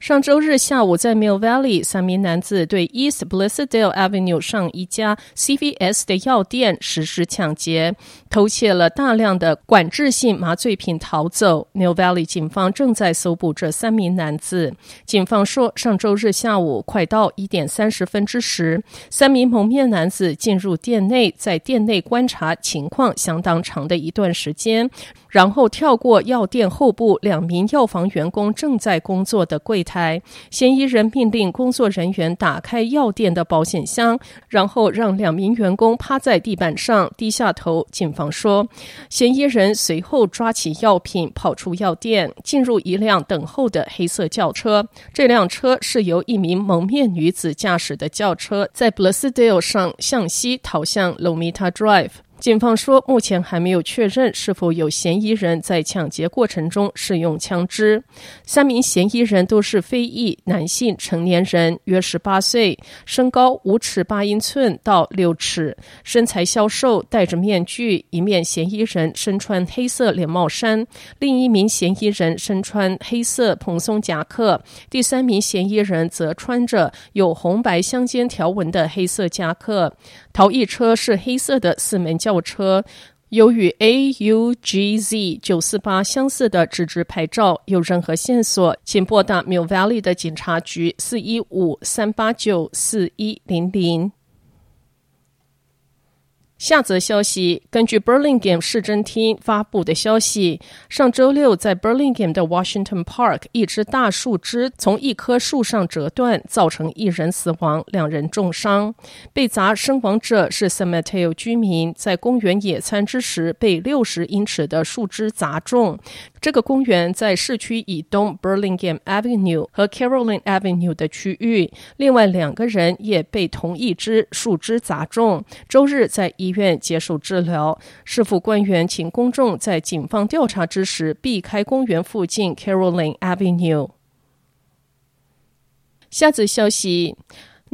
上周日下午，在 Mill Valley，三名男子对 East Bleasdale Avenue 上一家 CVS 的药店实施抢劫，偷窃了大量的管制性麻醉品逃走。Mill Valley 警方正在搜捕这三名男子。警方说，上周日下午快到一点三十分之时，三名蒙面男子进入店内，在店内观察情况相当长的一段时间。然后跳过药店后部两名药房员工正在工作的柜台，嫌疑人命令工作人员打开药店的保险箱，然后让两名员工趴在地板上低下头。警方说，嫌疑人随后抓起药品跑出药店，进入一辆等候的黑色轿车。这辆车是由一名蒙面女子驾驶的轿车，在 Bleasdale 上向西逃向 Lomita Drive。警方说，目前还没有确认是否有嫌疑人在抢劫过程中使用枪支。三名嫌疑人都是非裔男性成年人，约十八岁，身高五尺八英寸到六尺，身材消瘦，戴着面具。一面嫌疑人身穿黑色连帽衫，另一名嫌疑人身穿黑色蓬松夹克，第三名嫌疑人则穿着有红白相间条纹的黑色夹克。逃逸车是黑色的四门轿车，由与 AUGZ 九四八相似的纸质牌照。有任何线索，请拨打 Mill Valley 的警察局四一五三八九四一零零。下则消息，根据 Burlingame 市政厅发布的消息，上周六在 Burlingame 的 Washington Park，一只大树枝从一棵树上折断，造成一人死亡，两人重伤。被砸身亡者是 San Mateo 居民，在公园野餐之时被六十英尺的树枝砸中。这个公园在市区以东 Burlingame Avenue 和 Caroline Avenue 的区域。另外两个人也被同一只树枝砸中，周日在医院接受治疗。市府官员请公众在警方调查之时避开公园附近 Caroline Avenue。下则消息。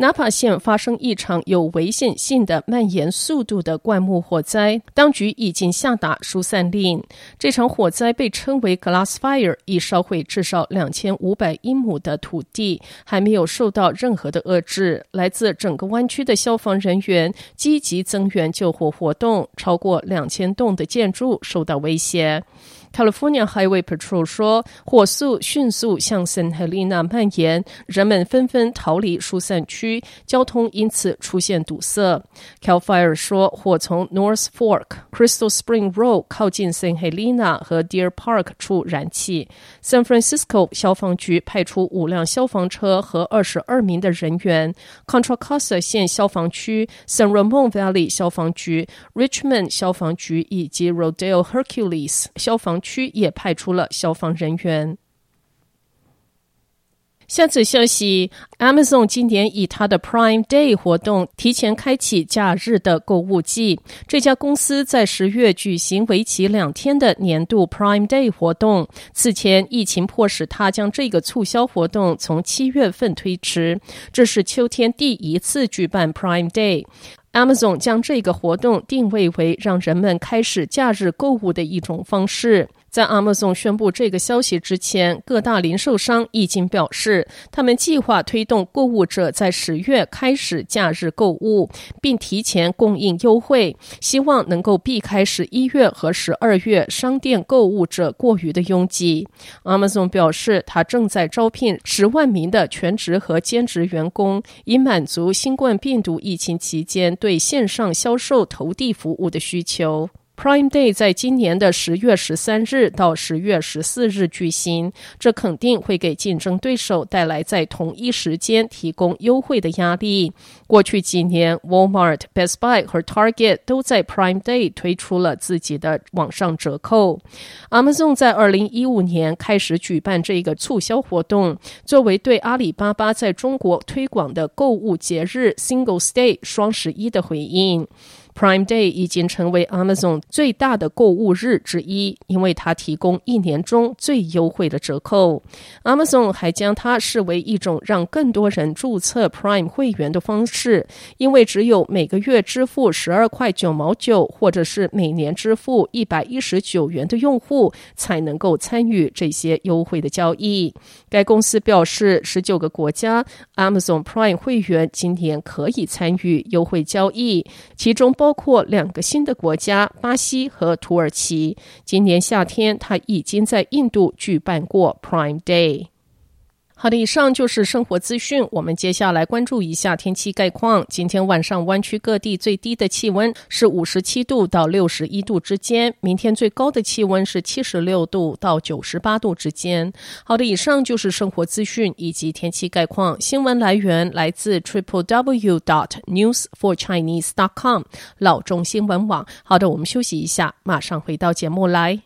纳帕县发生一场有危险性的蔓延速度的灌木火灾，当局已经下达疏散令。这场火灾被称为 “Glass Fire”，已烧毁至少两千五百英亩的土地，还没有受到任何的遏制。来自整个湾区的消防人员积极增援救火活动，超过两千栋的建筑受到威胁。California Highway Patrol 说，火速迅速向圣赫利娜蔓延，人们纷纷逃离疏散区，交通因此出现堵塞。Cal Fire 说，火从 North Fork Crystal Spring Road 靠近圣赫利娜和 Deer Park 处燃起。San Francisco 消防局派出五辆消防车和二十二名的人员。Contra Costa 县消防区、San Ramon Valley 消防局、Richmond 消防局以及 Rodeo Hercules 消防区也派出了消防人员。下次消息，Amazon 今年以它的 Prime Day 活动提前开启假日的购物季。这家公司在十月举行为期两天的年度 Prime Day 活动。此前，疫情迫使它将这个促销活动从七月份推迟。这是秋天第一次举办 Prime Day。Amazon 将这个活动定位为让人们开始假日购物的一种方式。在 Amazon 宣布这个消息之前，各大零售商已经表示，他们计划推动购物者在十月开始假日购物，并提前供应优惠，希望能够避开十一月和十二月商店购物者过于的拥挤。Amazon 表示，他正在招聘十万名的全职和兼职员工，以满足新冠病毒疫情期间对线上销售投递服务的需求。Prime Day 在今年的十月十三日到十月十四日举行，这肯定会给竞争对手带来在同一时间提供优惠的压力。过去几年，Walmart、Best Buy 和 Target 都在 Prime Day 推出了自己的网上折扣。Amazon 在二零一五年开始举办这个促销活动，作为对阿里巴巴在中国推广的购物节日 Singles Day 双十一的回应。Prime Day 已经成为 Amazon 最大的购物日之一，因为它提供一年中最优惠的折扣。Amazon 还将它视为一种让更多人注册 Prime 会员的方式，因为只有每个月支付十二块九毛九，或者是每年支付一百一十九元的用户，才能够参与这些优惠的交易。该公司表示，十九个国家 Amazon Prime 会员今年可以参与优惠交易，其中。包括两个新的国家，巴西和土耳其。今年夏天，他已经在印度举办过 Prime Day。好的，以上就是生活资讯。我们接下来关注一下天气概况。今天晚上湾区各地最低的气温是五十七度到六十一度之间，明天最高的气温是七十六度到九十八度之间。好的，以上就是生活资讯以及天气概况。新闻来源来自 triple w dot news for chinese dot com 老中新闻网。好的，我们休息一下，马上回到节目来。